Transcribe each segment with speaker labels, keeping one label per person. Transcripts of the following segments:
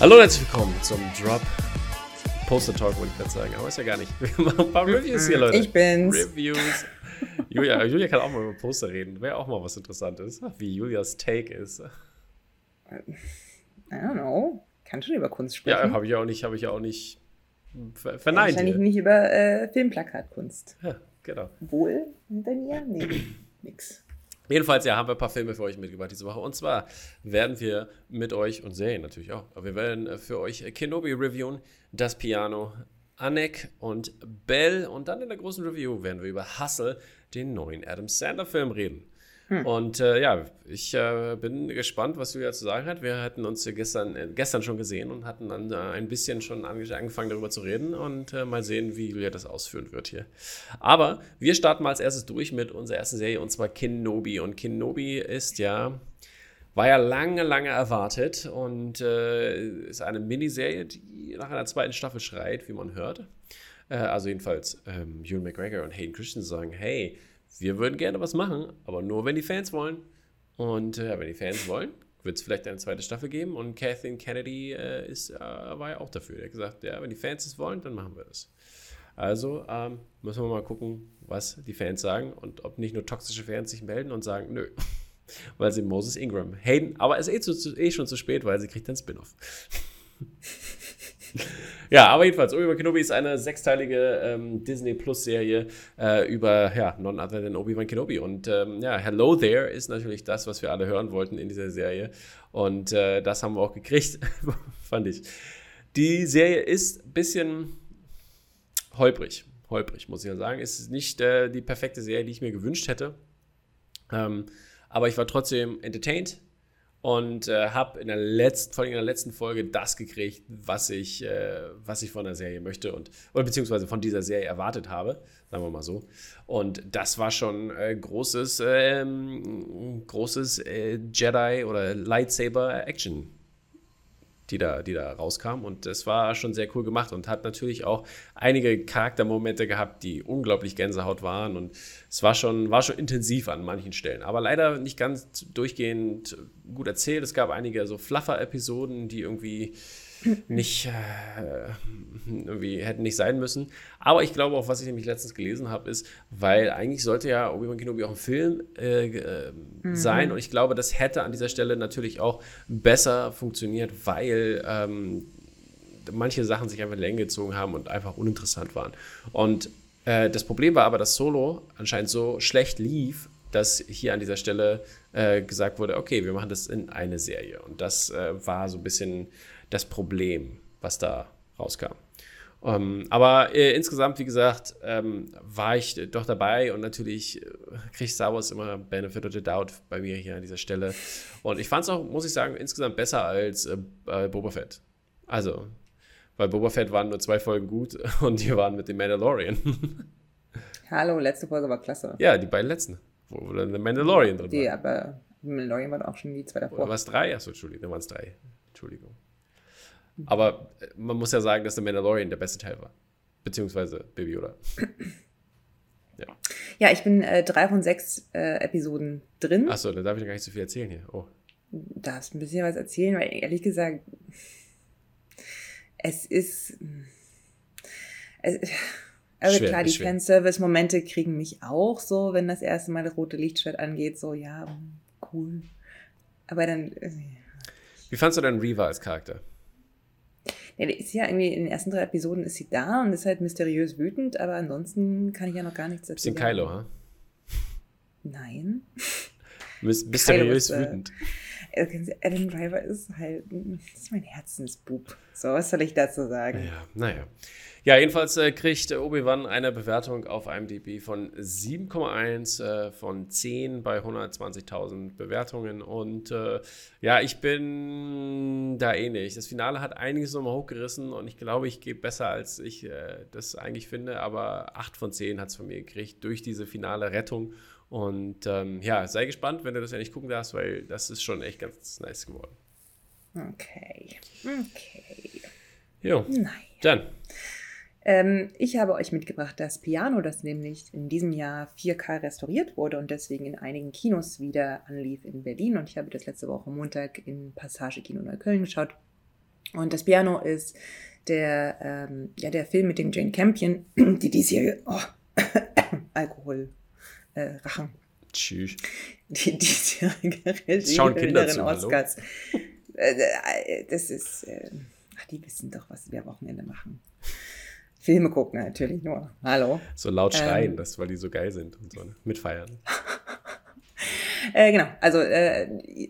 Speaker 1: Hallo und herzlich willkommen zum Drop Poster Talk, wollte ich gerade sagen, aber ist ja gar nicht. Wir machen ein paar Reviews hier, Leute.
Speaker 2: Ich bin's.
Speaker 1: Reviews. Julia, Julia kann auch mal über Poster reden. Wäre auch mal was Interessantes, wie Julias Take ist.
Speaker 2: I don't know. Kann schon über Kunst sprechen.
Speaker 1: Ja, habe ich auch nicht, habe ich auch nicht ver verneint.
Speaker 2: Wahrscheinlich nicht über äh, Filmplakatkunst.
Speaker 1: Ja, genau.
Speaker 2: Wohl hinter mir? Nee, nix.
Speaker 1: Jedenfalls, ja, haben wir ein paar Filme für euch mitgebracht diese Woche. Und zwar werden wir mit euch, und Serien natürlich auch, wir werden für euch Kenobi reviewen, Das Piano, Anek und Bell. Und dann in der großen Review werden wir über Hustle, den neuen Adam Sandler-Film, reden. Hm. Und äh, ja, ich äh, bin gespannt, was Julia zu sagen hat. Wir hatten uns gestern, äh, gestern schon gesehen und hatten dann äh, ein bisschen schon angefangen darüber zu reden und äh, mal sehen, wie Julia das ausführen wird hier. Aber wir starten mal als erstes durch mit unserer ersten Serie und zwar Kenobi. Und Kenobi ist ja, war ja lange, lange erwartet und äh, ist eine Miniserie, die nach einer zweiten Staffel schreit, wie man hört. also jedenfalls ähm, Ewan McGregor und Hayden Christensen sagen, hey, wir würden gerne was machen, aber nur wenn die Fans wollen. Und äh, wenn die Fans wollen, wird es vielleicht eine zweite Staffel geben. Und Kathleen Kennedy äh, ist, äh, war ja auch dafür. Er hat gesagt, ja, wenn die Fans es wollen, dann machen wir das. Also ähm, müssen wir mal gucken, was die Fans sagen und ob nicht nur toxische Fans sich melden und sagen, nö, weil sie Moses Ingram haten. Aber es ist eh, zu, eh schon zu spät, weil sie kriegt einen Spin-off. ja, aber jedenfalls, Obi-Wan Kenobi ist eine sechsteilige ähm, Disney Plus-Serie äh, über, ja, none other than Obi-Wan Kenobi. Und ähm, ja, Hello There ist natürlich das, was wir alle hören wollten in dieser Serie. Und äh, das haben wir auch gekriegt, fand ich. Die Serie ist ein bisschen holprig. Holprig, muss ich ja sagen. Es ist nicht äh, die perfekte Serie, die ich mir gewünscht hätte. Ähm, aber ich war trotzdem entertained und äh, habe in der letzten, vor in der letzten Folge das gekriegt, was ich, äh, was ich von der Serie möchte und oder beziehungsweise von dieser Serie erwartet habe, sagen wir mal so. Und das war schon äh, großes, ähm, großes äh, Jedi oder Lightsaber Action die da, die da rauskam. Und das war schon sehr cool gemacht und hat natürlich auch einige Charaktermomente gehabt, die unglaublich Gänsehaut waren. Und es war schon, war schon intensiv an manchen Stellen. Aber leider nicht ganz durchgehend gut erzählt. Es gab einige so fluffer Episoden, die irgendwie nicht äh, irgendwie hätten nicht sein müssen. Aber ich glaube auch, was ich nämlich letztens gelesen habe, ist, weil eigentlich sollte ja Obi-Wan Kenobi auch ein Film äh, äh, mhm. sein und ich glaube, das hätte an dieser Stelle natürlich auch besser funktioniert, weil ähm, manche Sachen sich einfach in Länge gezogen haben und einfach uninteressant waren. Und äh, das Problem war aber, dass Solo anscheinend so schlecht lief, dass hier an dieser Stelle äh, gesagt wurde, okay, wir machen das in eine Serie. Und das äh, war so ein bisschen das Problem, was da rauskam. Um, ähm, aber äh, insgesamt, wie gesagt, ähm, war ich doch dabei und natürlich äh, kriegt Star Wars immer Benefit of the Doubt bei mir hier an dieser Stelle. Und ich fand es auch, muss ich sagen, insgesamt besser als äh, Boba Fett. Also, weil Boba Fett waren nur zwei Folgen gut und die waren mit dem Mandalorian.
Speaker 2: Hallo, letzte Folge war klasse.
Speaker 1: Ja, die beiden letzten, wo dann der Mandalorian drin
Speaker 2: die, war. Aber Mandalorian war auch schon die zwei davor.
Speaker 1: Oder war es drei? Achso, Entschuldigung, dann waren es drei. Entschuldigung. Aber äh, man muss ja sagen, dass der Mandalorian der beste Teil war. Beziehungsweise Baby Yoda.
Speaker 2: ja. Ja, ich bin äh, drei von sechs äh, Episoden drin.
Speaker 1: Achso, da darf ich noch gar nicht so viel erzählen hier. Oh.
Speaker 2: Darfst ein bisschen was erzählen, weil ehrlich gesagt, es ist. Es, also schwer, klar, die Fanservice-Momente kriegen mich auch so, wenn das erste Mal das rote Lichtschwert angeht, so, ja, cool. Aber dann. Äh,
Speaker 1: Wie fandst du denn Reva als Charakter?
Speaker 2: Ja, die ist ja irgendwie in den ersten drei Episoden ist sie da und ist halt mysteriös wütend, aber ansonsten kann ich ja noch gar nichts
Speaker 1: dazu Bisschen sagen. Kylo, ha?
Speaker 2: Nein.
Speaker 1: mysteriös äh, wütend.
Speaker 2: Adam Driver ist halt, ist mein Herzensbub. So, was soll ich dazu sagen?
Speaker 1: Ja, naja. Ja, jedenfalls äh, kriegt Obi-Wan eine Bewertung auf IMDb von 7,1 äh, von 10 bei 120.000 Bewertungen. Und äh, ja, ich bin da ähnlich. Das Finale hat einiges nochmal hochgerissen und ich glaube, ich gehe besser, als ich äh, das eigentlich finde. Aber 8 von 10 hat es von mir gekriegt durch diese finale Rettung. Und ähm, ja, sei gespannt, wenn du das ja nicht gucken darfst, weil das ist schon echt ganz nice geworden.
Speaker 2: Okay. Okay.
Speaker 1: Jo. Naja. Dann.
Speaker 2: Ähm, ich habe euch mitgebracht das Piano, das nämlich in diesem Jahr 4K restauriert wurde und deswegen in einigen Kinos wieder anlief in Berlin. Und ich habe das letzte Woche Montag in Passage Kino Neukölln geschaut. Und das Piano ist der, ähm, ja, der Film mit dem Jane Campion, die diesjährige oh, Alkohol äh, Rachen. Tschüss. Die diesjährige Regie Oscars. Äh, äh, das ist, äh, ach, die wissen doch, was wir am Wochenende machen. Filme gucken natürlich nur. Hallo.
Speaker 1: So laut schreien, ähm, das, weil die so geil sind und so. Ne? Mitfeiern.
Speaker 2: äh, genau, also äh,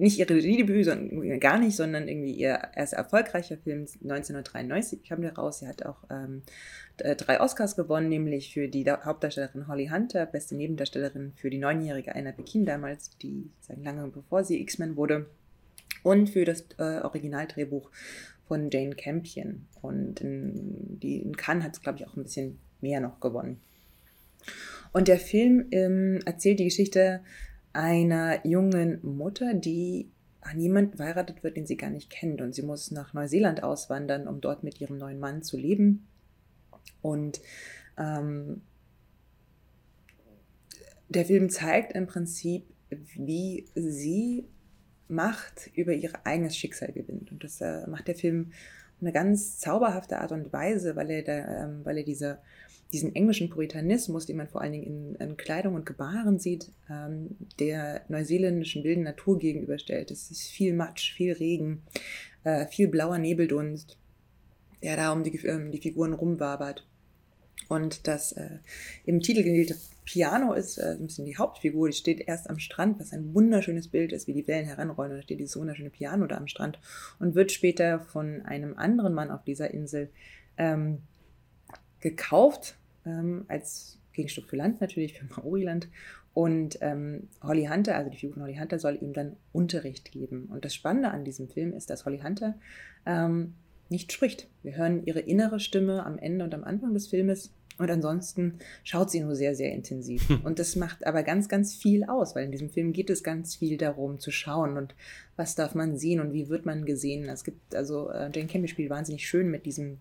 Speaker 2: nicht ihr Regiedebüt, sondern gar nicht, sondern irgendwie ihr erster erfolgreicher Film 1993 kam der raus. Sie hat auch ähm, drei Oscars gewonnen, nämlich für die Hauptdarstellerin Holly Hunter, beste Nebendarstellerin für die neunjährige Anna Pekin damals, die lange bevor sie X-Men wurde, und für das äh, Originaldrehbuch von Jane Campion. Und in, die, in Cannes hat es, glaube ich, auch ein bisschen mehr noch gewonnen. Und der Film ähm, erzählt die Geschichte einer jungen Mutter, die an jemanden verheiratet wird, den sie gar nicht kennt. Und sie muss nach Neuseeland auswandern, um dort mit ihrem neuen Mann zu leben. Und ähm, der Film zeigt im Prinzip, wie sie Macht über ihr eigenes Schicksal gewinnt. Und das äh, macht der Film eine ganz zauberhafte Art und Weise, weil er, da, ähm, weil er diese, diesen englischen Puritanismus, den man vor allen Dingen in, in Kleidung und Gebaren sieht, ähm, der neuseeländischen wilden Natur gegenüberstellt. Es ist viel Matsch, viel Regen, äh, viel blauer Nebeldunst, der da um die, ähm, die Figuren rumwabert. Und das äh, im Titel gewählte Piano ist äh, ein bisschen die Hauptfigur, die steht erst am Strand, was ein wunderschönes Bild ist, wie die Wellen heranrollen. Und da steht dieses wunderschöne Piano da am Strand und wird später von einem anderen Mann auf dieser Insel ähm, gekauft, ähm, als Gegenstück für Land natürlich, für Maoriland. Und ähm, Holly Hunter, also die Figur von Holly Hunter, soll ihm dann Unterricht geben. Und das Spannende an diesem Film ist, dass Holly Hunter ähm, nicht spricht. Wir hören ihre innere Stimme am Ende und am Anfang des Filmes und ansonsten schaut sie nur sehr, sehr intensiv. Hm. Und das macht aber ganz, ganz viel aus, weil in diesem Film geht es ganz viel darum zu schauen und was darf man sehen und wie wird man gesehen. Es gibt, also äh, Jane Campion spielt wahnsinnig schön mit diesem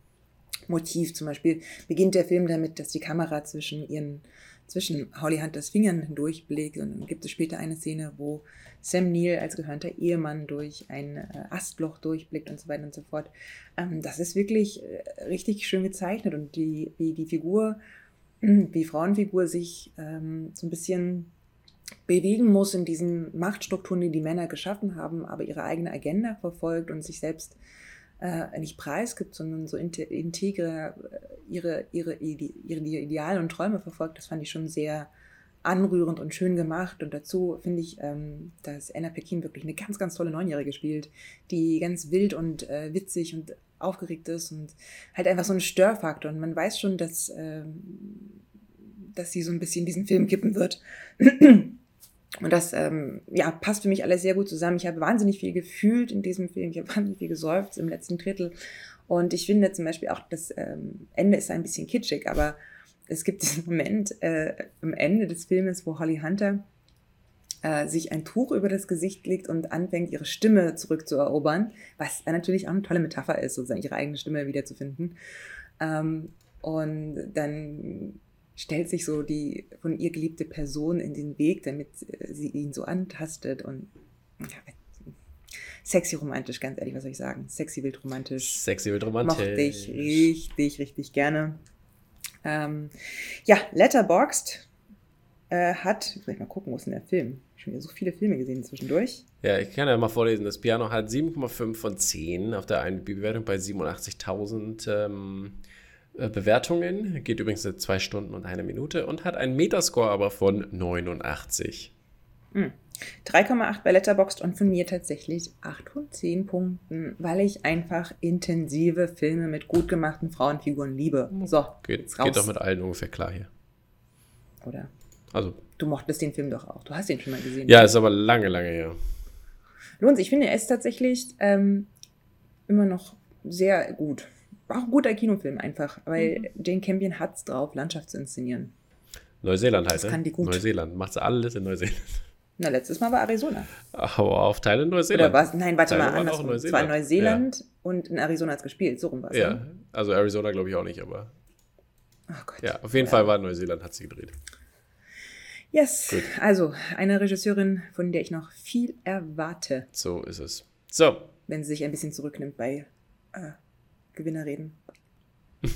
Speaker 2: Motiv. Zum Beispiel beginnt der Film damit, dass die Kamera zwischen ihren zwischen Holly Hunters Fingern hindurchblickt und dann gibt es später eine Szene, wo Sam Neill als gehörnter Ehemann durch ein äh, Astloch durchblickt und so weiter und so fort. Ähm, das ist wirklich äh, richtig schön gezeichnet und die, wie die Figur, wie Frauenfigur sich ähm, so ein bisschen bewegen muss in diesen Machtstrukturen, die die Männer geschaffen haben, aber ihre eigene Agenda verfolgt und sich selbst äh, nicht preisgibt, sondern so integre äh, ihre, ihre, ihre Ideale und Träume verfolgt, das fand ich schon sehr anrührend und schön gemacht. Und dazu finde ich, ähm, dass Anna Pekin wirklich eine ganz, ganz tolle Neunjährige spielt, die ganz wild und äh, witzig und aufgeregt ist und halt einfach so ein Störfaktor. Und man weiß schon, dass, ähm, dass sie so ein bisschen diesen Film kippen wird. Und das ähm, ja, passt für mich alles sehr gut zusammen. Ich habe wahnsinnig viel gefühlt in diesem Film. Ich habe wahnsinnig viel gesäuft im letzten Drittel. Und ich finde zum Beispiel auch, das ähm, Ende ist ein bisschen kitschig, aber es gibt diesen Moment äh, am Ende des Filmes, wo Holly Hunter äh, sich ein Tuch über das Gesicht legt und anfängt, ihre Stimme zurückzuerobern, was natürlich auch eine tolle Metapher ist, sozusagen ihre eigene Stimme wiederzufinden. Ähm, und dann stellt sich so die von ihr geliebte Person in den Weg, damit äh, sie ihn so antastet und ja, sexy romantisch, ganz ehrlich, was soll ich sagen? Sexy wild romantisch. Sexy wild romantisch. Mochte ich richtig, richtig gerne. Ähm, ja, Letterboxd äh, hat, ich mal gucken, wo ist denn der Film? Ich habe schon wieder so viele Filme gesehen zwischendurch.
Speaker 1: Ja, ich kann ja mal vorlesen. Das Piano hat 7,5 von 10 auf der einen Bewertung bei 87.000. Ähm, äh, Bewertungen, geht übrigens zwei Stunden und eine Minute und hat einen Metascore aber von 89.
Speaker 2: Hm. 3,8 bei Letterboxd und von mir tatsächlich 8 von 10 Punkten, weil ich einfach intensive Filme mit gut gemachten Frauenfiguren liebe. So,
Speaker 1: geht, geht doch mit allen ungefähr klar hier.
Speaker 2: Oder?
Speaker 1: Also.
Speaker 2: Du mochtest den Film doch auch. Du hast den schon mal gesehen.
Speaker 1: Ja, ist aber lange, lange her.
Speaker 2: Lohnt sich. Ich finde, er ist tatsächlich ähm, immer noch sehr gut auch ein guter Kinofilm einfach, weil mhm. Jane Campion hat es drauf, Landschaft zu inszenieren.
Speaker 1: Neuseeland heißt er. Neuseeland. Macht sie alles in Neuseeland.
Speaker 2: Na, letztes Mal war Arizona.
Speaker 1: Aber auf Teile Neuseeland.
Speaker 2: Oder? Nein, warte Teile mal, anders. Es war Neuseeland ja. und in Arizona hat es gespielt. So rum war es.
Speaker 1: Ja, ne? also Arizona glaube ich auch nicht, aber. Oh Gott. Ja, auf jeden ja. Fall war Neuseeland, hat sie gedreht.
Speaker 2: Yes, Gut. also eine Regisseurin, von der ich noch viel erwarte.
Speaker 1: So ist es. So.
Speaker 2: Wenn sie sich ein bisschen zurücknimmt bei äh, Gewinner reden.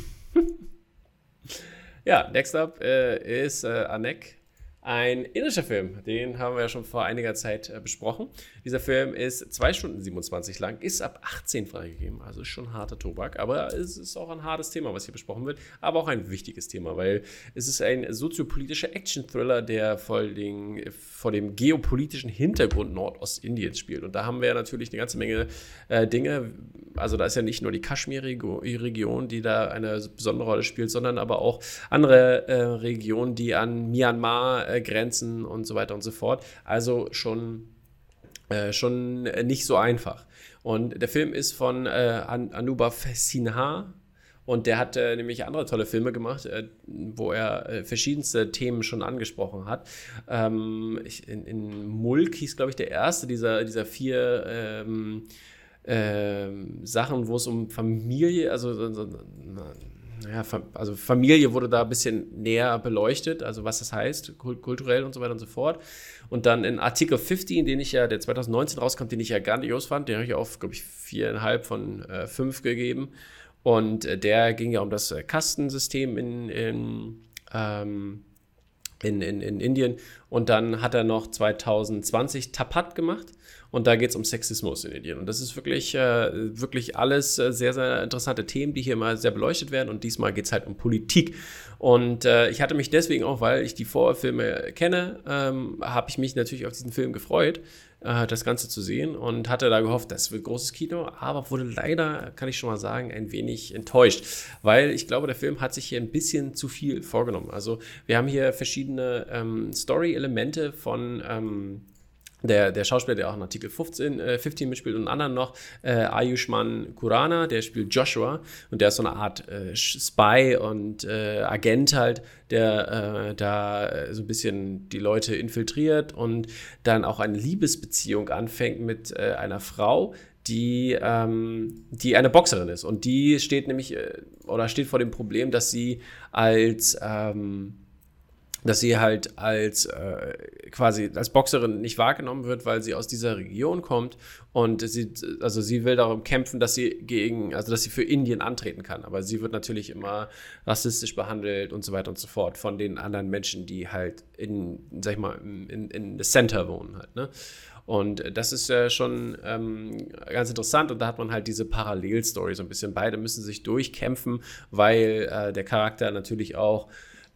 Speaker 1: ja, next up äh, ist äh, Anek ein indischer Film, den haben wir ja schon vor einiger Zeit äh, besprochen. Dieser Film ist 2 Stunden 27 lang, ist ab 18 freigegeben, also ist schon harter Tobak, aber es ist auch ein hartes Thema, was hier besprochen wird, aber auch ein wichtiges Thema, weil es ist ein soziopolitischer Action-Thriller, der vor, den, vor dem geopolitischen Hintergrund Nordostindiens spielt. Und da haben wir ja natürlich eine ganze Menge äh, Dinge, also da ist ja nicht nur die Kaschmir-Region, die da eine besondere Rolle spielt, sondern aber auch andere äh, Regionen, die an Myanmar äh, grenzen und so weiter und so fort. Also schon, äh, schon nicht so einfach. Und der Film ist von äh, An Anubhav Sinha, und der hat äh, nämlich andere tolle Filme gemacht, äh, wo er äh, verschiedenste Themen schon angesprochen hat. Ähm, ich, in, in, Mulk hieß, glaube ich, der erste dieser, dieser vier ähm, ähm, Sachen, wo es um Familie, also so, naja, also Familie wurde da ein bisschen näher beleuchtet, also was das heißt, kulturell und so weiter und so fort. Und dann in Artikel 15, den ich ja, der 2019 rauskommt, den ich ja grandios fand, den habe ich auf, glaube ich, viereinhalb von äh, fünf gegeben. Und äh, der ging ja um das äh, Kastensystem in, in, ähm, in, in, in Indien. Und dann hat er noch 2020 Tapat gemacht. Und da geht es um Sexismus in Indien. Und das ist wirklich, äh, wirklich alles äh, sehr, sehr interessante Themen, die hier mal sehr beleuchtet werden. Und diesmal geht es halt um Politik. Und äh, ich hatte mich deswegen auch, weil ich die Vorfilme kenne, ähm, habe ich mich natürlich auf diesen Film gefreut, äh, das Ganze zu sehen. Und hatte da gehofft, das wird großes Kino. Aber wurde leider, kann ich schon mal sagen, ein wenig enttäuscht. Weil ich glaube, der Film hat sich hier ein bisschen zu viel vorgenommen. Also wir haben hier verschiedene ähm, Story-Elemente von... Ähm, der, der Schauspieler, der auch in Artikel 15, äh, 15 mitspielt und einen anderen noch, äh, Ayushman Kurana, der spielt Joshua und der ist so eine Art äh, Spy und äh, Agent halt, der äh, da äh, so ein bisschen die Leute infiltriert und dann auch eine Liebesbeziehung anfängt mit einer Frau, die, ähm, die eine Boxerin ist. Und die steht nämlich oder steht vor dem Problem, dass sie als ähm, dass sie halt als äh, quasi als Boxerin nicht wahrgenommen wird, weil sie aus dieser Region kommt und sie also sie will darum kämpfen, dass sie gegen also dass sie für Indien antreten kann, aber sie wird natürlich immer rassistisch behandelt und so weiter und so fort von den anderen Menschen, die halt in sag ich mal in in the Center wohnen halt, ne? Und das ist ja schon ähm, ganz interessant und da hat man halt diese Parallelstory so ein bisschen. Beide müssen sich durchkämpfen, weil äh, der Charakter natürlich auch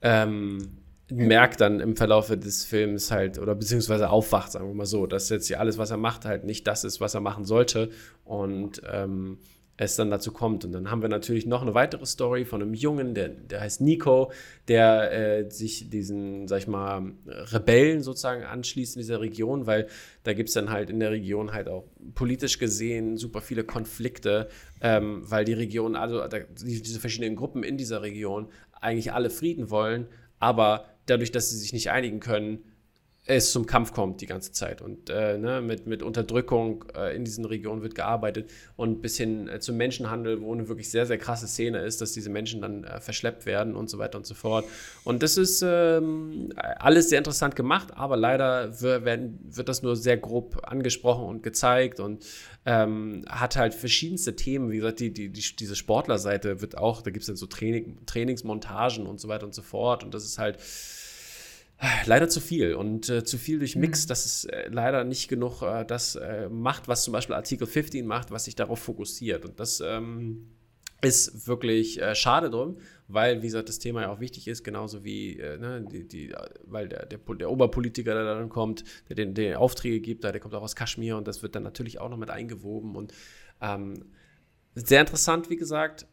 Speaker 1: ähm, merkt dann im Verlauf des Films halt, oder beziehungsweise aufwacht, sagen wir mal so, dass jetzt hier alles, was er macht, halt nicht das ist, was er machen sollte und ähm, es dann dazu kommt. Und dann haben wir natürlich noch eine weitere Story von einem Jungen, der, der heißt Nico, der äh, sich diesen, sag ich mal, Rebellen sozusagen anschließt in dieser Region, weil da gibt es dann halt in der Region halt auch politisch gesehen super viele Konflikte, ähm, weil die Region, also diese verschiedenen Gruppen in dieser Region eigentlich alle Frieden wollen, aber dadurch, dass sie sich nicht einigen können, es zum Kampf kommt die ganze Zeit. Und äh, ne, mit, mit Unterdrückung äh, in diesen Regionen wird gearbeitet und bis hin äh, zum Menschenhandel, wo eine wirklich sehr, sehr krasse Szene ist, dass diese Menschen dann äh, verschleppt werden und so weiter und so fort. Und das ist ähm, alles sehr interessant gemacht, aber leider werden, wird das nur sehr grob angesprochen und gezeigt und ähm, hat halt verschiedenste Themen. Wie gesagt, die, die, die diese Sportlerseite wird auch, da gibt es dann so Training, Trainingsmontagen und so weiter und so fort. Und das ist halt Leider zu viel und äh, zu viel durch Mix, mhm. dass es äh, leider nicht genug äh, das äh, macht, was zum Beispiel Artikel 15 macht, was sich darauf fokussiert. Und das ähm, ist wirklich äh, schade drum, weil, wie gesagt, das Thema ja auch wichtig ist, genauso wie, äh, ne, die, die, weil der, der, der, Oberpolitiker, der dann kommt, der den, den Aufträge gibt, der kommt auch aus Kaschmir und das wird dann natürlich auch noch mit eingewoben. Und ähm, sehr interessant, wie gesagt,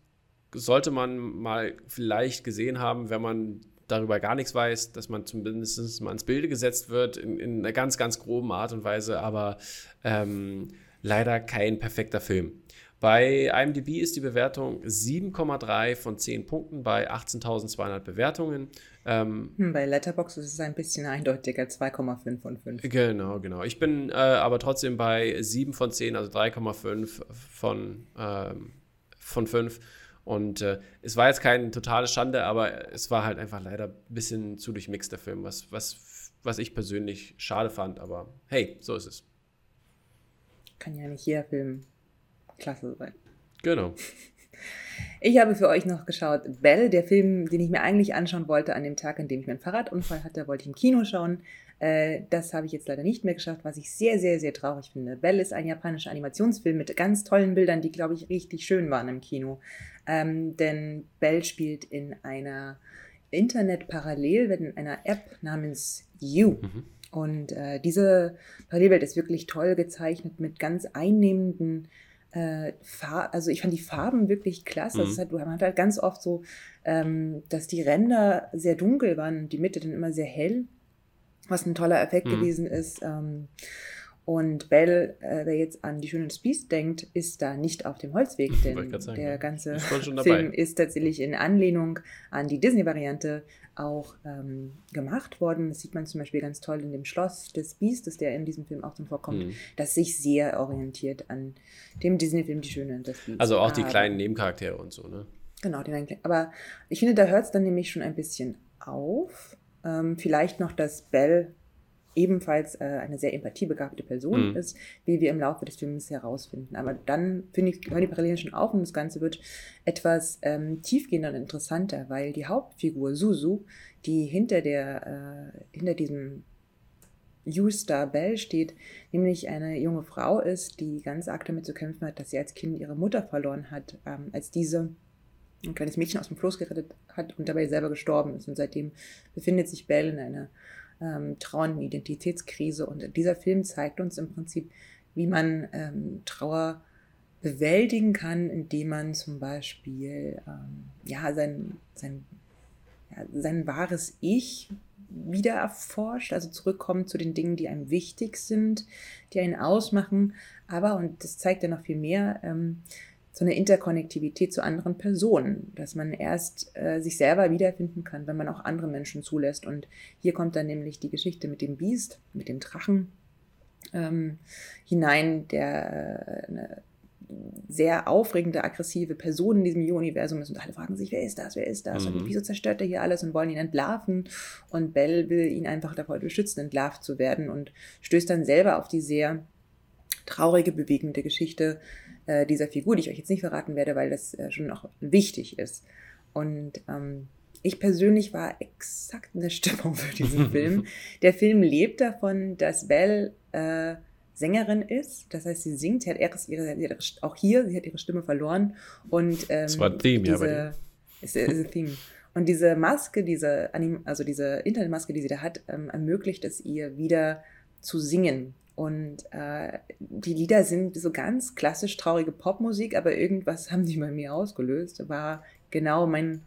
Speaker 1: sollte man mal vielleicht gesehen haben, wenn man darüber gar nichts weiß, dass man zumindest mal ins Bilde gesetzt wird, in, in einer ganz, ganz groben Art und Weise, aber ähm, leider kein perfekter Film. Bei IMDb ist die Bewertung 7,3 von 10 Punkten bei 18.200 Bewertungen.
Speaker 2: Ähm, hm, bei Letterboxd ist es ein bisschen eindeutiger, 2,5 von 5.
Speaker 1: Genau, genau. Ich bin äh, aber trotzdem bei 7 von 10, also 3,5 von, ähm, von 5. Und äh, es war jetzt keine totale Schande, aber es war halt einfach leider ein bisschen zu durchmixed, der Film, was, was, was ich persönlich schade fand. Aber hey, so ist es.
Speaker 2: Kann ja nicht jeder Film klasse sein.
Speaker 1: Genau.
Speaker 2: Ich habe für euch noch geschaut Bell, der Film, den ich mir eigentlich anschauen wollte an dem Tag, an dem ich meinen Fahrradunfall hatte, wollte ich im Kino schauen. Äh, das habe ich jetzt leider nicht mehr geschafft, was ich sehr, sehr, sehr traurig finde. Bell ist ein japanischer Animationsfilm mit ganz tollen Bildern, die, glaube ich, richtig schön waren im Kino. Ähm, denn Bell spielt in einer Internet-Parallelwelt, in einer App namens You. Mhm. Und äh, diese Parallelwelt ist wirklich toll gezeichnet mit ganz einnehmenden äh, also ich fand die Farben wirklich klasse. Mhm. Halt, man hat halt ganz oft so, ähm, dass die Ränder sehr dunkel waren und die Mitte dann immer sehr hell, was ein toller Effekt mhm. gewesen ist. Ähm, und Bell, äh, wer jetzt an die Schöne des Biest denkt, ist da nicht auf dem Holzweg, denn sagen, der ganze Film ist tatsächlich in Anlehnung an die Disney-Variante auch ähm, gemacht worden. Das sieht man zum Beispiel ganz toll in dem Schloss des Biestes, der in diesem Film auch zum Vorkommt, mhm. das sich sehr orientiert an dem Disney-Film Die Schöne und das
Speaker 1: Biest. Also auch die Aber, kleinen Nebencharaktere und so, ne?
Speaker 2: Genau, die kleinen, aber ich finde, da hört es dann nämlich schon ein bisschen auf. Ähm, vielleicht noch, dass Belle ebenfalls äh, eine sehr empathiebegabte Person mhm. ist, wie wir im Laufe des Films herausfinden. Aber dann, finde ich, hören die Parallelen schon auf und das Ganze wird etwas ähm, tiefgehender und interessanter, weil die Hauptfigur Suzu, die hinter, der, äh, hinter diesem U-Star Bell steht, nämlich eine junge Frau ist, die ganz arg damit zu kämpfen hat, dass sie als Kind ihre Mutter verloren hat, ähm, als diese ein kleines Mädchen aus dem Floß gerettet hat und dabei selber gestorben ist. Und seitdem befindet sich Bell in einer ähm, Trauer- Identitätskrise. Und dieser Film zeigt uns im Prinzip, wie man ähm, Trauer bewältigen kann, indem man zum Beispiel ähm, ja, sein, sein, ja, sein wahres Ich wieder erforscht, also zurückkommt zu den Dingen, die einem wichtig sind, die einen ausmachen. Aber, und das zeigt ja noch viel mehr, ähm, so eine Interkonnektivität zu anderen Personen, dass man erst äh, sich selber wiederfinden kann, wenn man auch andere Menschen zulässt. Und hier kommt dann nämlich die Geschichte mit dem Biest, mit dem Drachen ähm, hinein, der äh, eine sehr aufregende, aggressive Person in diesem universum ist. Und alle fragen sich, wer ist das, wer ist das? Mhm. und wieso zerstört er hier alles? Und wollen ihn entlarven. Und Bell will ihn einfach davor beschützen, entlarvt zu werden und stößt dann selber auf die sehr traurige, bewegende Geschichte äh, dieser Figur, die ich euch jetzt nicht verraten werde, weil das äh, schon auch wichtig ist. Und ähm, ich persönlich war exakt in der Stimmung für diesen Film. Der Film lebt davon, dass Belle äh, Sängerin ist. Das heißt, sie singt, sie hat, ihre, sie hat ihre, auch hier, sie hat ihre Stimme verloren. Und, ähm, das war ein Theme, diese, ja, bei ist, ist Theme. Und diese Maske, diese, also diese Internetmaske, die sie da hat, ähm, ermöglicht es ihr wieder zu singen. Und äh, die Lieder sind so ganz klassisch traurige Popmusik, aber irgendwas haben die bei mir ausgelöst. War genau mein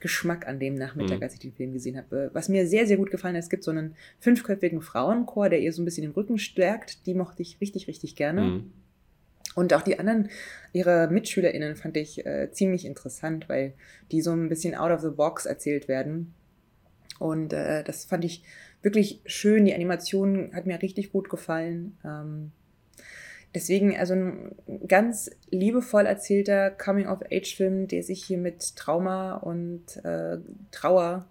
Speaker 2: Geschmack an dem Nachmittag, mhm. als ich den Film gesehen habe. Was mir sehr, sehr gut gefallen hat, es gibt so einen fünfköpfigen Frauenchor, der ihr so ein bisschen den Rücken stärkt. Die mochte ich richtig, richtig gerne. Mhm. Und auch die anderen, ihre MitschülerInnen fand ich äh, ziemlich interessant, weil die so ein bisschen out of the box erzählt werden. Und äh, das fand ich wirklich schön. Die Animation hat mir richtig gut gefallen. Ähm, deswegen, also ein ganz liebevoll erzählter Coming-of-Age-Film, der sich hier mit Trauma und äh, Trauer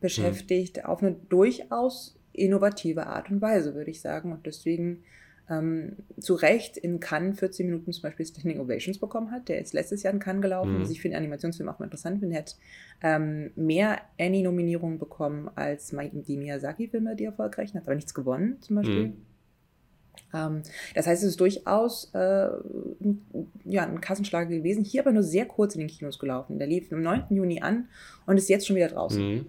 Speaker 2: beschäftigt, mhm. auf eine durchaus innovative Art und Weise, würde ich sagen. Und deswegen ähm, zu Recht in Cannes 14 Minuten zum Beispiel Standing Ovations bekommen hat. Der ist letztes Jahr in Cannes gelaufen, mhm. was ich für den Animationsfilm auch mal interessant finde. Er hat ähm, mehr Annie-Nominierungen bekommen als die Miyazaki-Filme, die erfolgreichen, hat aber nichts gewonnen zum Beispiel. Mhm. Ähm, das heißt, es ist durchaus äh, ja, ein Kassenschlag gewesen. Hier aber nur sehr kurz in den Kinos gelaufen. Der lief am 9. Juni an und ist jetzt schon wieder draußen. Mhm.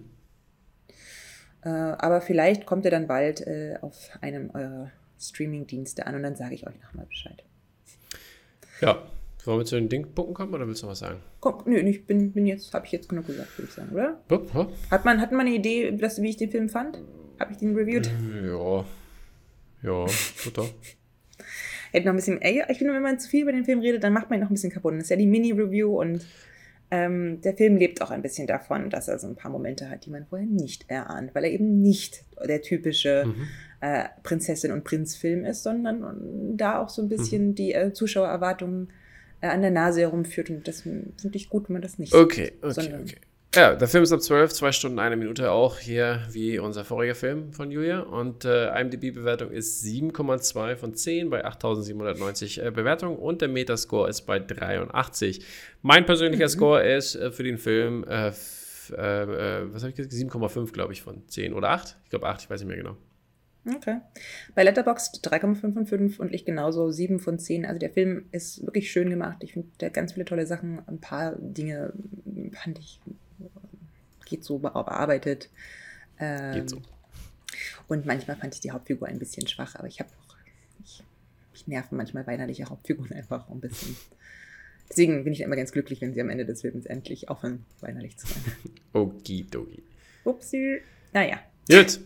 Speaker 2: Äh, aber vielleicht kommt er dann bald äh, auf einem eurer Streaming-Dienste an und dann sage ich euch nochmal Bescheid.
Speaker 1: Ja, wollen wir zu den Dingpunkten kommen oder willst du noch was sagen?
Speaker 2: Komm, nö, ich bin, bin jetzt, habe ich jetzt genug gesagt, würde ich sagen, oder? Ja, Hat, man, hat man eine Idee, dass, wie ich den Film fand? Habe ich den reviewed?
Speaker 1: Ja. Ja, total.
Speaker 2: Hätte noch ein bisschen, ey, ich finde, wenn man zu viel über den Film redet, dann macht man ihn noch ein bisschen kaputt. Das ist ja die Mini-Review und ähm, der Film lebt auch ein bisschen davon, dass er so ein paar Momente hat, die man vorher nicht erahnt, weil er eben nicht der typische mhm. äh, Prinzessin- und Prinzfilm ist, sondern da auch so ein bisschen mhm. die äh, Zuschauererwartungen äh, an der Nase herumführt. Und das finde ich gut, wenn man das nicht
Speaker 1: okay, sieht. Okay, okay. Ja, der Film ist ab 12, 2 Stunden, eine Minute auch hier wie unser voriger Film von Julia. Und äh, IMDb-Bewertung ist 7,2 von 10 bei 8790 äh, Bewertungen und der Metascore ist bei 83. Mein persönlicher mhm. Score ist äh, für den Film, äh, äh, äh, was habe ich gesagt, 7,5 glaube ich von 10 oder 8. Ich glaube 8, ich weiß nicht mehr genau.
Speaker 2: Okay. Bei Letterboxd 3,5 von 5 und ich genauso 7 von 10. Also der Film ist wirklich schön gemacht. Ich finde, der hat ganz viele tolle Sachen. Ein paar Dinge fand ich, geht so bearbeitet. Ähm, geht so. Und manchmal fand ich die Hauptfigur ein bisschen schwach, aber ich habe auch, ich, ich nerven manchmal weinerliche Hauptfiguren einfach ein bisschen. Deswegen bin ich immer ganz glücklich, wenn sie am Ende des Films endlich aufhören, weinerlich zu sein.
Speaker 1: Okidoki.
Speaker 2: Upsi. Naja.
Speaker 1: Gut.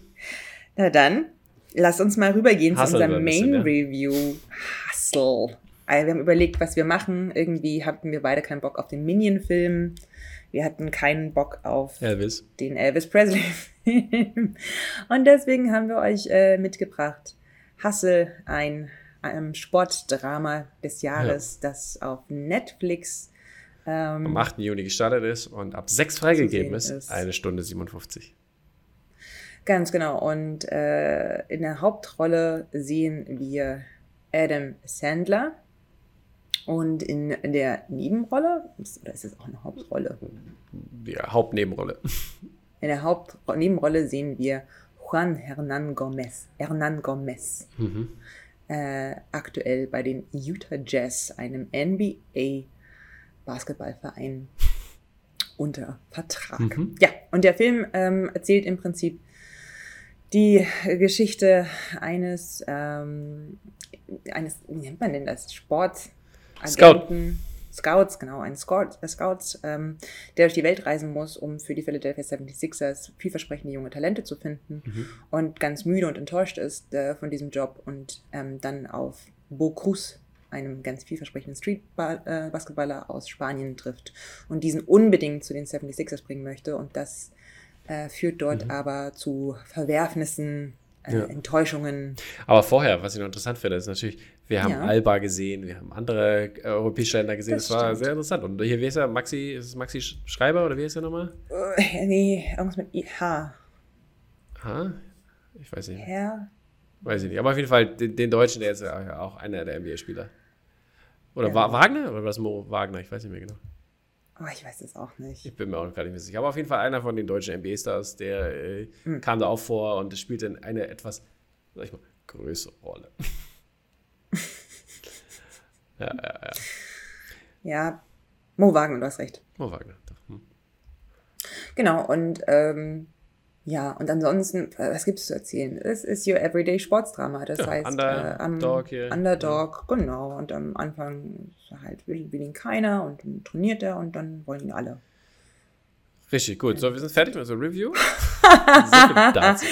Speaker 2: Na dann, lass uns mal rübergehen Hustle zu unserem Main bisschen, Review. Hustle. Also wir haben überlegt, was wir machen. Irgendwie hatten wir beide keinen Bock auf den Minion-Film. Wir hatten keinen Bock auf
Speaker 1: Elvis.
Speaker 2: den Elvis Presley-Film. Und deswegen haben wir euch äh, mitgebracht Hustle, ein, ein Sportdrama des Jahres, ja. das auf Netflix
Speaker 1: ähm, am 8. Juni gestartet ist und ab 6 freigegeben ist. ist. Eine Stunde 57.
Speaker 2: Ganz genau. Und äh, in der Hauptrolle sehen wir Adam Sandler. Und in der Nebenrolle, oder ist das auch eine Hauptrolle?
Speaker 1: Ja, Hauptnebenrolle.
Speaker 2: In der Hauptnebenrolle sehen wir Juan Hernan Gomez. Hernan Gomez. Mhm. Äh, aktuell bei den Utah Jazz, einem NBA Basketballverein unter Vertrag. Mhm. Ja, und der Film ähm, erzählt im Prinzip die Geschichte eines, ähm, eines, wie nennt man denn das? Sport.
Speaker 1: Scout.
Speaker 2: Scouts, genau, ein Scout, äh, Scouts, ähm, der durch die Welt reisen muss, um für die Philadelphia 76ers vielversprechende junge Talente zu finden mhm. und ganz müde und enttäuscht ist äh, von diesem Job und ähm, dann auf Bo Cruz, einem ganz vielversprechenden Street-Basketballer äh, aus Spanien trifft und diesen unbedingt zu den 76ers bringen möchte und das äh, führt dort mhm. aber zu Verwerfnissen, äh, ja. Enttäuschungen.
Speaker 1: Aber vorher, was ich noch interessant finde, ist natürlich, wir haben ja. Alba gesehen, wir haben andere äh, europäische Länder gesehen. Das, das war sehr interessant. Und hier, wie ist er? Maxi, ist es Maxi Schreiber oder wie ist er nochmal?
Speaker 2: Uh, nee, irgendwas mit H.
Speaker 1: H? Ich weiß nicht. Herr? Weiß ich nicht. Aber auf jeden Fall den, den Deutschen, der ist ja auch einer der NBA-Spieler. Oder ja. Wagner? Oder was Mo Wagner? Ich weiß nicht mehr genau.
Speaker 2: Oh, ich weiß es auch nicht.
Speaker 1: Ich bin mir auch gar nicht mehr sicher. Aber auf jeden Fall einer von den deutschen NBA-Stars, der äh, hm. kam da auch vor und spielte eine etwas, sag ich mal, größere Rolle. Ja, ja, ja.
Speaker 2: Ja, Mo Wagner, du hast recht.
Speaker 1: Mo Wagner. Hm.
Speaker 2: Genau, und ähm, ja, und ansonsten, äh, was gibt es zu erzählen? Es ist your everyday Sportsdrama. Das ja, heißt,
Speaker 1: Underdog,
Speaker 2: äh, Underdog, ja. genau. Und am Anfang halt will, will ihn keiner und dann trainiert er und dann wollen ihn alle.
Speaker 1: Richtig, gut. So, wir sind fertig mit unserer Review.
Speaker 2: dazu.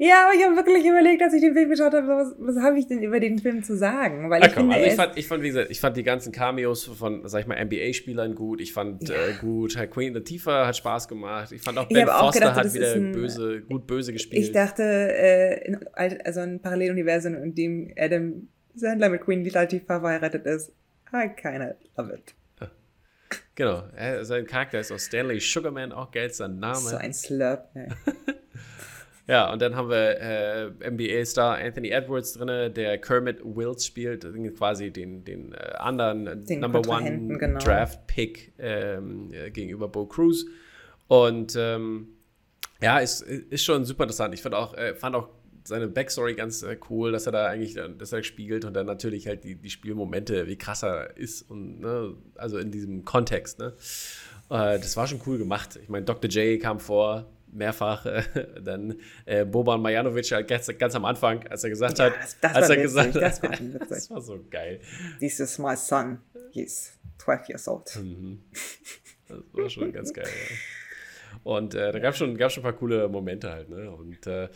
Speaker 2: Ja, aber ich habe wirklich überlegt, als ich den Film geschaut habe, was, was habe ich denn über den Film zu sagen?
Speaker 1: Weil ich, komm, finde, also ich, fand, ich fand, wie gesagt, ich fand die ganzen Cameos von, sag ich mal, NBA-Spielern gut. Ich fand ja. äh, gut, Queen Latifah hat Spaß gemacht. Ich fand auch Ben Foster auch gedacht, hat wieder ein, böse, gut böse gespielt.
Speaker 2: Ich dachte, äh, in, also ein Paralleluniversum, in dem Adam Sandler mit Queen Latifah verheiratet ist. I kinda love it.
Speaker 1: Genau, er, sein Charakter ist auch Stanley Sugarman, auch geil, sein Name. So
Speaker 2: ein Slurp, ey.
Speaker 1: Ja, und dann haben wir äh, NBA-Star Anthony Edwards drin, der Kermit Wills spielt, quasi den, den äh, anderen den Number One genau. Draft Pick ähm, äh, gegenüber Bo Cruz. Und ähm, ja, ist, ist schon super interessant. Ich fand auch, äh, fand auch seine Backstory ganz äh, cool, dass er da eigentlich, dass er spielt und dann natürlich halt die, die Spielmomente, wie krass er ist und ne, also in diesem Kontext, ne. Äh, das war schon cool gemacht. Ich meine, Dr. J kam vor, mehrfach äh, dann äh, Boban Majanovic halt ganz, ganz, am Anfang, als er gesagt ja, hat, das, als er gesagt das war, das war so geil.
Speaker 2: This is my son, he's 12 years old.
Speaker 1: Mhm. Das war schon ganz geil. Ja. Und äh, da gab es schon, gab schon ein paar coole Momente halt. Ne? Und äh,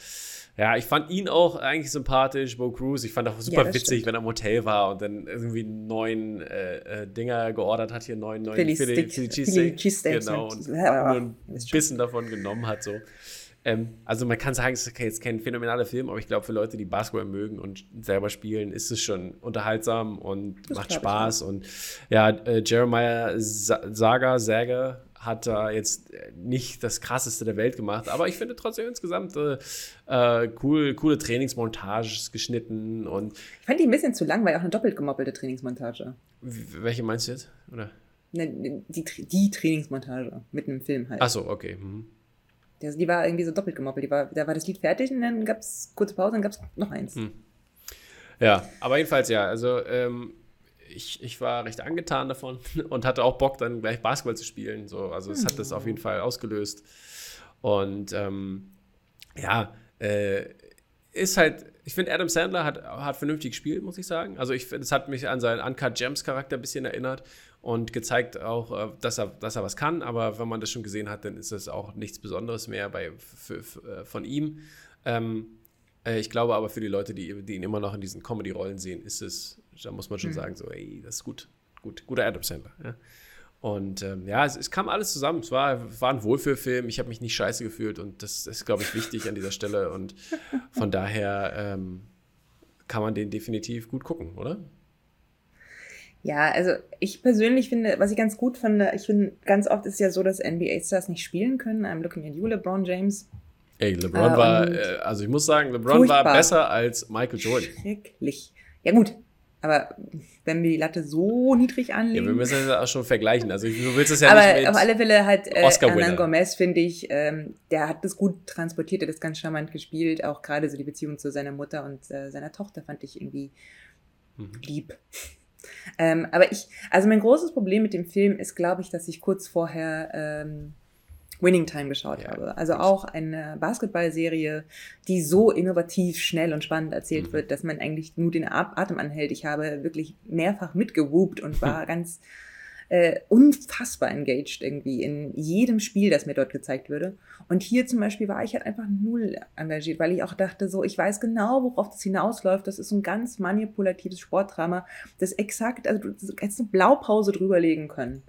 Speaker 1: ja, ich fand ihn auch eigentlich sympathisch, Bo Cruz. Ich fand auch super ja, witzig, stimmt. wenn er im Hotel war und dann irgendwie neun äh, äh Dinger geordert hat, hier neun, neun Philly, Philly, Philly Cheesesteaks. Genau, und nur ein bisschen davon genommen hat. so. Ähm, also man kann sagen, es ist jetzt kein phänomenaler Film, aber ich glaube, für Leute, die Basketball mögen und selber spielen, ist es schon unterhaltsam und das macht Spaß. Und ja, äh, Jeremiah Saga, Saga hat da jetzt nicht das krasseste der Welt gemacht, aber ich finde trotzdem insgesamt äh, äh, cool, coole Trainingsmontages geschnitten und.
Speaker 2: Ich fand die ein bisschen zu lang, weil auch eine doppelt gemoppelte Trainingsmontage.
Speaker 1: Welche meinst du jetzt? Oder?
Speaker 2: Ne, die, die Trainingsmontage mit einem Film halt.
Speaker 1: Ach so, okay. Mhm.
Speaker 2: Die, die war irgendwie so doppelt gemoppelt. Die war, da war das Lied fertig und dann gab es kurze Pause und dann gab es noch eins. Mhm.
Speaker 1: Ja, aber jedenfalls ja. Also ähm, ich, ich war recht angetan davon und hatte auch Bock, dann gleich Basketball zu spielen. So, also es hat das auf jeden Fall ausgelöst. Und ähm, ja, äh, ist halt, ich finde, Adam Sandler hat, hat vernünftig gespielt, muss ich sagen. Also ich finde, es hat mich an seinen Uncut Gems Charakter ein bisschen erinnert und gezeigt auch, äh, dass er, dass er was kann. Aber wenn man das schon gesehen hat, dann ist das auch nichts Besonderes mehr bei, für, für, äh, von ihm. Ähm, äh, ich glaube aber für die Leute, die, die ihn immer noch in diesen Comedy-Rollen sehen, ist es, da muss man schon mhm. sagen, so, ey, das ist gut, gut, guter Adam Sandler. Ja. Und ähm, ja, es, es, kam alles zusammen. Es war, war ein Wohlfühlfilm. Ich habe mich nicht scheiße gefühlt und das, ist, glaube ich, wichtig an dieser Stelle. Und von daher ähm, kann man den definitiv gut gucken, oder?
Speaker 2: Ja, also ich persönlich finde, was ich ganz gut finde, ich finde, ganz oft ist ja so, dass NBA-Stars nicht spielen können. I'm looking at you, LeBron James.
Speaker 1: Ey, LeBron äh, war, äh, also ich muss sagen, LeBron furchtbar. war besser als Michael Jordan.
Speaker 2: Schrecklich. Ja gut, aber wenn wir die Latte so niedrig anlegen.
Speaker 1: Ja, wir müssen das auch schon vergleichen. Also du willst es ja
Speaker 2: aber
Speaker 1: nicht
Speaker 2: mit auf alle Fälle hat äh, Hernan Gomez, finde ich, ähm, der hat das gut transportiert, der hat das ganz charmant gespielt. Auch gerade so die Beziehung zu seiner Mutter und äh, seiner Tochter fand ich irgendwie mhm. lieb. ähm, aber ich, also mein großes Problem mit dem Film ist, glaube ich, dass ich kurz vorher ähm, Winning Time geschaut ja, habe. Also auch eine Basketballserie, die so innovativ, schnell und spannend erzählt mhm. wird, dass man eigentlich nur den Atem anhält. Ich habe wirklich mehrfach mitgewoopt und war ganz äh, unfassbar engaged irgendwie in jedem Spiel, das mir dort gezeigt würde. Und hier zum Beispiel war ich halt einfach null engagiert, weil ich auch dachte, so, ich weiß genau, worauf das hinausläuft. Das ist so ein ganz manipulatives Sportdrama, das exakt, also du hättest eine Blaupause drüberlegen können.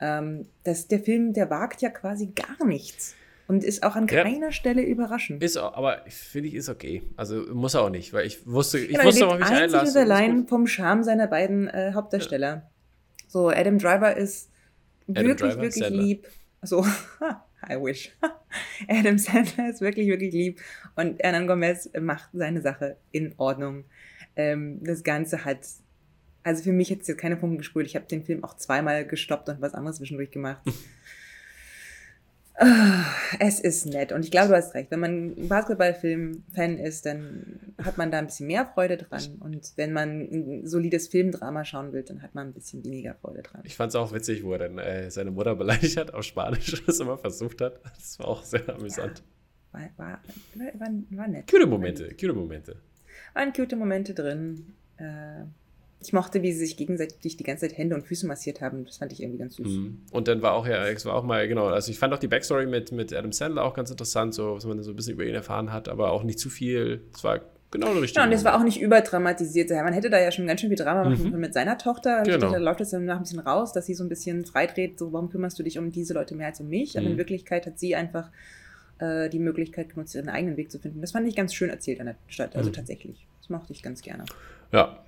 Speaker 2: Ähm, das, der Film, der wagt ja quasi gar nichts. Und ist auch an keiner ja. Stelle überraschend.
Speaker 1: Ist auch, aber finde ich, ist okay. Also muss er auch nicht, weil ich wusste, ich genau, wusste,
Speaker 2: worauf ich einlasse. ist allein vom Charme seiner beiden äh, Hauptdarsteller. Ja. So, Adam Driver ist Adam wirklich, Driver, wirklich Sandler. lieb. So, I wish. Adam Sandler ist wirklich, wirklich lieb. Und Hernan Gomez macht seine Sache in Ordnung. Ähm, das Ganze hat also für mich hat es jetzt keine Funken gespult. Ich habe den Film auch zweimal gestoppt und was anderes zwischendurch gemacht. Ah, es ist nett und ich glaube, du hast recht. Wenn man Basketballfilm-Fan ist, dann hat man da ein bisschen mehr Freude dran. Und wenn man ein solides Filmdrama schauen will, dann hat man ein bisschen weniger Freude dran.
Speaker 1: Ich fand es auch witzig, wo er dann äh, seine Mutter beleidigt hat auf Spanisch, das immer versucht hat. Das war auch sehr amüsant.
Speaker 2: Ja, war, war, war, war, nett.
Speaker 1: Cute Momente, cute Momente.
Speaker 2: Waren cute Momente drin. Äh, ich mochte, wie sie sich gegenseitig die ganze Zeit Hände und Füße massiert haben. Das fand ich irgendwie ganz süß. Mhm.
Speaker 1: Und dann war auch ja, es war auch mal, genau, also ich fand auch die Backstory mit, mit Adam Sandler auch ganz interessant, so was man so ein bisschen über ihn erfahren hat, aber auch nicht zu viel. Es war genau der richtige.
Speaker 2: Ja, und es war auch nicht überdramatisiert. Man hätte da ja schon ganz schön viel Drama machen mhm. können mit seiner Tochter. Genau. Da läuft es dann nach ein bisschen raus, dass sie so ein bisschen freidreht, so warum kümmerst du dich um diese Leute mehr als um mich? Mhm. Aber in Wirklichkeit hat sie einfach äh, die Möglichkeit genutzt, ihren eigenen Weg zu finden. Das fand ich ganz schön erzählt an der Stadt, also mhm. tatsächlich. Das mochte ich ganz gerne.
Speaker 1: Ja,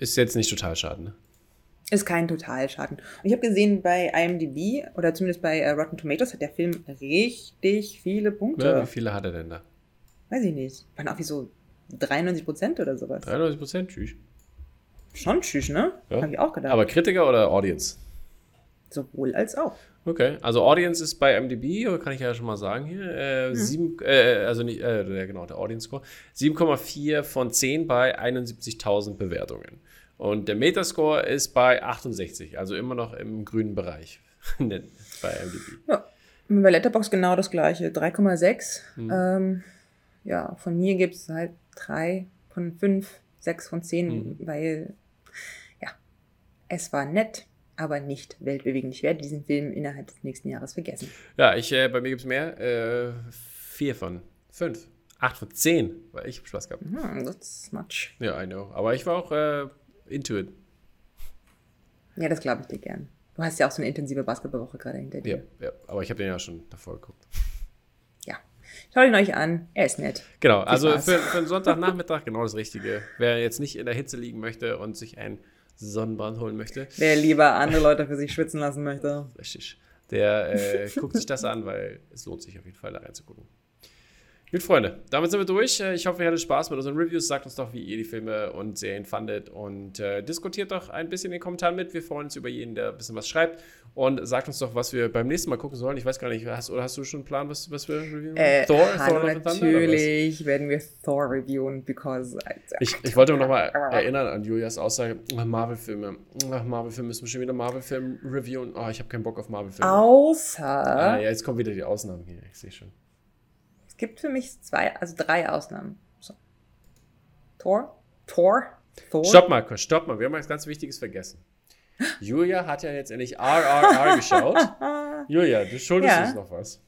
Speaker 1: ist jetzt nicht total schaden, ne?
Speaker 2: Ist kein Totalschaden. Und ich habe gesehen, bei IMDb oder zumindest bei uh, Rotten Tomatoes hat der Film richtig viele Punkte.
Speaker 1: Ja, wie viele hat er denn da?
Speaker 2: Weiß ich nicht. Waren auch wie so 93 Prozent oder sowas.
Speaker 1: 93 Prozent, tschüss.
Speaker 2: Schon tschüss, ne? Ja. Habe ich auch gedacht.
Speaker 1: Aber Kritiker oder Audience?
Speaker 2: Sowohl als auch.
Speaker 1: Okay, also Audience ist bei MDB, kann ich ja schon mal sagen hier. Äh, hm. sieben, äh, also nicht, äh, genau, der Audience Score. 7,4 von 10 bei 71.000 Bewertungen. Und der Metascore ist bei 68, also immer noch im grünen Bereich ne, bei MDB.
Speaker 2: Ja, bei Letterbox genau das gleiche, 3,6. Hm. Ähm, ja, von mir gibt es halt 3 von 5, 6 von 10, hm. weil ja, es war nett aber nicht weltbewegend. Ich werde diesen Film innerhalb des nächsten Jahres vergessen.
Speaker 1: Ja, ich, äh, bei mir gibt es mehr. Äh, vier von fünf. Acht von zehn, weil ich Spaß gehabt.
Speaker 2: Hm, that's much.
Speaker 1: Ja, I know. Aber ich war auch äh, into it.
Speaker 2: Ja, das glaube ich dir gern. Du hast ja auch so eine intensive Basketballwoche gerade hinter dir.
Speaker 1: Ja, ja, aber ich habe den ja schon davor geguckt.
Speaker 2: Ja. Schaut ihn euch an, er ist nett.
Speaker 1: Genau, also für, für einen Sonntagnachmittag genau das Richtige. Wer jetzt nicht in der Hitze liegen möchte und sich ein Sonnenbrand holen möchte.
Speaker 2: Wer lieber andere Leute für sich schwitzen lassen möchte.
Speaker 1: Richtig. der äh, guckt sich das an, weil es lohnt sich auf jeden Fall da reinzugucken. Gut, Freunde, damit sind wir durch. Äh, ich hoffe, ihr hattet Spaß mit unseren Reviews. Sagt uns doch, wie ihr die Filme und Serien fandet und äh, diskutiert doch ein bisschen in den Kommentaren mit. Wir freuen uns über jeden, der ein bisschen was schreibt. Und sagt uns doch, was wir beim nächsten Mal gucken sollen. Ich weiß gar nicht, hast, oder hast du schon einen Plan, was, was wir reviewen?
Speaker 2: Äh, Thor? Thor natürlich werden wir Thor reviewen, because.
Speaker 1: Ich, ich wollte noch mal erinnern an Julias Aussage: Marvel-Filme. Marvel-Filme müssen wir schon wieder Marvel-Film reviewen. Oh, ich habe keinen Bock auf Marvel-Filme.
Speaker 2: Außer.
Speaker 1: Ah, ja, jetzt kommen wieder die Ausnahmen hier. Ich sehe schon
Speaker 2: gibt für mich zwei, also drei Ausnahmen. So. Thor? Thor?
Speaker 1: Thor? Stopp mal, stopp mal. Wir haben was ganz Wichtiges vergessen. Julia hat ja jetzt endlich RRR geschaut. Julia, du schuldest ja. uns noch was.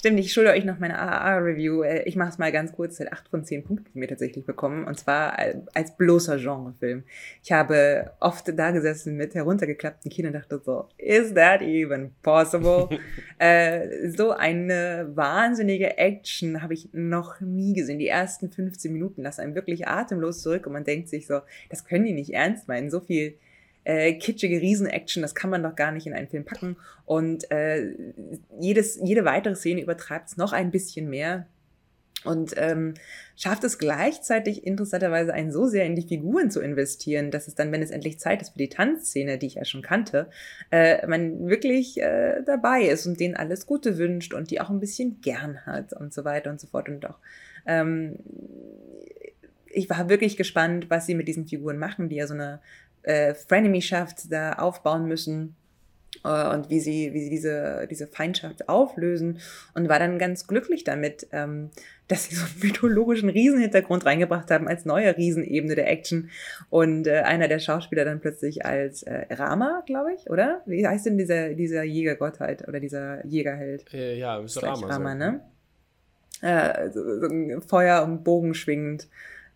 Speaker 2: Stimmt, ich schulde euch noch meine AAA-Review. Äh, ich mache es mal ganz kurz. Hat 8 von 10 Punkten mir tatsächlich bekommen. Und zwar als bloßer Genrefilm. Ich habe oft da gesessen mit heruntergeklappten Kinn und dachte so, is that even possible? äh, so eine wahnsinnige Action habe ich noch nie gesehen. Die ersten 15 Minuten lassen einem wirklich atemlos zurück und man denkt sich so, das können die nicht ernst meinen. So viel äh, kitschige Riesen-Action, das kann man doch gar nicht in einen Film packen. Und äh, jedes, jede weitere Szene übertreibt es noch ein bisschen mehr. Und ähm, schafft es gleichzeitig interessanterweise einen so sehr in die Figuren zu investieren, dass es dann, wenn es endlich Zeit ist für die Tanzszene, die ich ja schon kannte, äh, man wirklich äh, dabei ist und denen alles Gute wünscht und die auch ein bisschen gern hat und so weiter und so fort. Und auch ähm, ich war wirklich gespannt, was sie mit diesen Figuren machen, die ja so eine äh, Frenemy-Schaft da aufbauen müssen äh, und wie sie, wie sie diese, diese Feindschaft auflösen und war dann ganz glücklich damit, ähm, dass sie so einen mythologischen Riesenhintergrund reingebracht haben als neue Riesenebene der Action und äh, einer der Schauspieler dann plötzlich als äh, Rama, glaube ich, oder? Wie heißt denn dieser, dieser Jägergottheit oder dieser Jägerheld?
Speaker 1: Äh, ja, Mr. Rama.
Speaker 2: Rama, ne? Äh, so, so Feuer und Bogen schwingend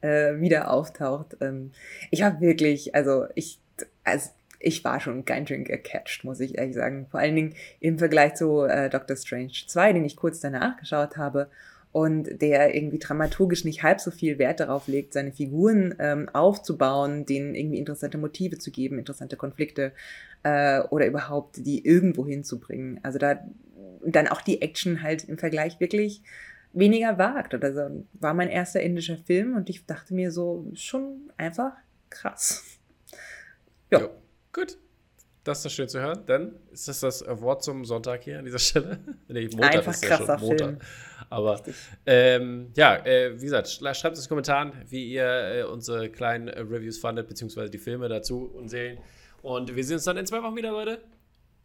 Speaker 2: äh, wieder auftaucht. Ähm, ich habe wirklich, also ich, also ich war schon ganz schön gecatcht, muss ich ehrlich sagen. Vor allen Dingen im Vergleich zu äh, Doctor Strange 2, den ich kurz danach geschaut habe und der irgendwie dramaturgisch nicht halb so viel Wert darauf legt, seine Figuren ähm, aufzubauen, denen irgendwie interessante Motive zu geben, interessante Konflikte äh, oder überhaupt die irgendwo hinzubringen. Also da dann auch die Action halt im Vergleich wirklich weniger wagt oder so. War mein erster indischer Film und ich dachte mir so, schon einfach krass.
Speaker 1: Ja. Jo, gut. Das ist das schön zu hören. Dann ist das das Wort zum Sonntag hier an dieser Stelle.
Speaker 2: nee, Montag Einfach ist krasser ja schon Montag. Film.
Speaker 1: Aber ähm, ja, äh, wie gesagt, schreibt uns in den Kommentaren, wie ihr äh, unsere kleinen äh, Reviews fandet, beziehungsweise die Filme dazu und Serien. Und wir sehen uns dann in zwei Wochen wieder, Leute.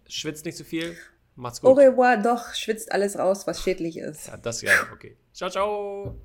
Speaker 1: Schwitzt nicht zu so viel. Macht's gut.
Speaker 2: Au revoir, doch, schwitzt alles raus, was schädlich ist.
Speaker 1: Ja, das ja, okay. Ciao, ciao.